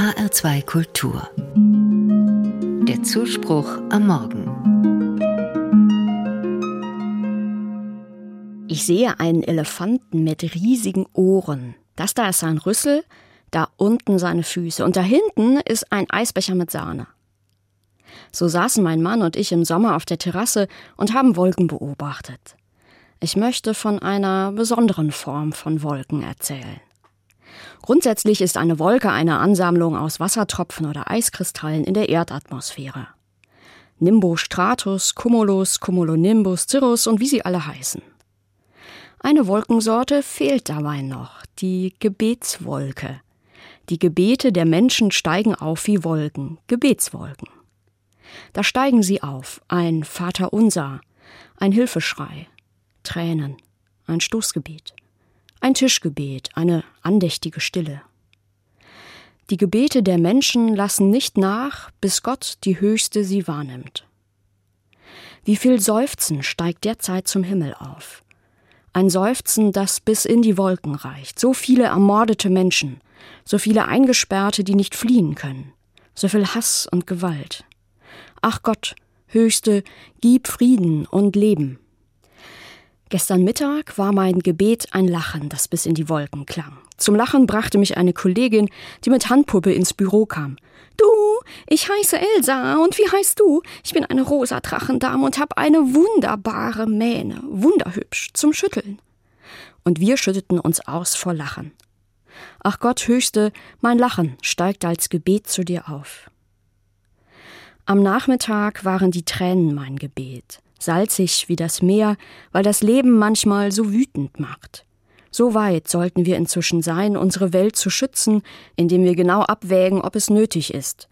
HR2 Kultur. Der Zuspruch am Morgen. Ich sehe einen Elefanten mit riesigen Ohren. Das da ist sein Rüssel, da unten seine Füße und da hinten ist ein Eisbecher mit Sahne. So saßen mein Mann und ich im Sommer auf der Terrasse und haben Wolken beobachtet. Ich möchte von einer besonderen Form von Wolken erzählen. Grundsätzlich ist eine Wolke eine Ansammlung aus Wassertropfen oder Eiskristallen in der Erdatmosphäre. Nimbostratus, Cumulus, Cumulonimbus, Cirrus und wie sie alle heißen. Eine Wolkensorte fehlt dabei noch, die Gebetswolke. Die Gebete der Menschen steigen auf wie Wolken, Gebetswolken. Da steigen sie auf, ein Vaterunser, ein Hilfeschrei, Tränen, ein Stoßgebet. Ein Tischgebet, eine andächtige Stille. Die Gebete der Menschen lassen nicht nach, bis Gott die Höchste sie wahrnimmt. Wie viel Seufzen steigt derzeit zum Himmel auf. Ein Seufzen, das bis in die Wolken reicht. So viele ermordete Menschen, so viele Eingesperrte, die nicht fliehen können, so viel Hass und Gewalt. Ach Gott, Höchste, gib Frieden und Leben. Gestern Mittag war mein Gebet ein Lachen, das bis in die Wolken klang. Zum Lachen brachte mich eine Kollegin, die mit Handpuppe ins Büro kam. Du, ich heiße Elsa und wie heißt du? Ich bin eine rosa Drachendame und habe eine wunderbare Mähne, wunderhübsch, zum Schütteln. Und wir schütteten uns aus vor Lachen. Ach Gott, Höchste, mein Lachen steigt als Gebet zu dir auf. Am Nachmittag waren die Tränen mein Gebet salzig wie das Meer, weil das Leben manchmal so wütend macht. So weit sollten wir inzwischen sein, unsere Welt zu schützen, indem wir genau abwägen, ob es nötig ist.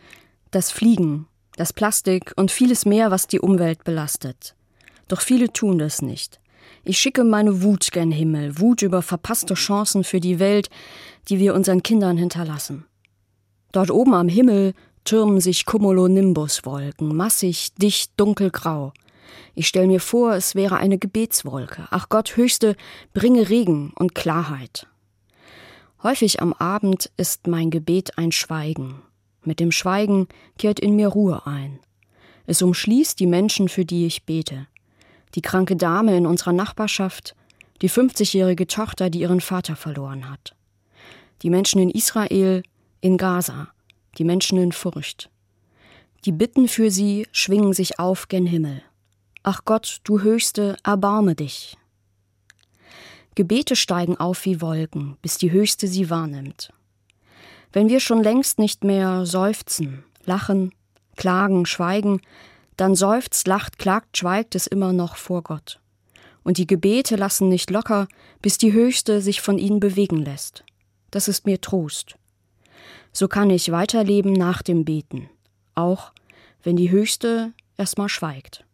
Das Fliegen, das Plastik und vieles mehr, was die Umwelt belastet. Doch viele tun das nicht. Ich schicke meine Wut gen Himmel, Wut über verpasste Chancen für die Welt, die wir unseren Kindern hinterlassen. Dort oben am Himmel türmen sich Cumulonimbuswolken, massig, dicht, dunkelgrau. Ich stelle mir vor, es wäre eine Gebetswolke. Ach Gott, Höchste, bringe Regen und Klarheit. Häufig am Abend ist mein Gebet ein Schweigen. Mit dem Schweigen kehrt in mir Ruhe ein. Es umschließt die Menschen, für die ich bete. Die kranke Dame in unserer Nachbarschaft, die 50-jährige Tochter, die ihren Vater verloren hat. Die Menschen in Israel, in Gaza, die Menschen in Furcht. Die Bitten für sie schwingen sich auf gen Himmel. Ach Gott, du Höchste, erbarme dich. Gebete steigen auf wie Wolken, bis die Höchste sie wahrnimmt. Wenn wir schon längst nicht mehr seufzen, lachen, klagen, schweigen, dann seufzt, lacht, klagt, schweigt es immer noch vor Gott. Und die Gebete lassen nicht locker, bis die Höchste sich von ihnen bewegen lässt. Das ist mir Trost. So kann ich weiterleben nach dem Beten, auch wenn die Höchste erstmal schweigt.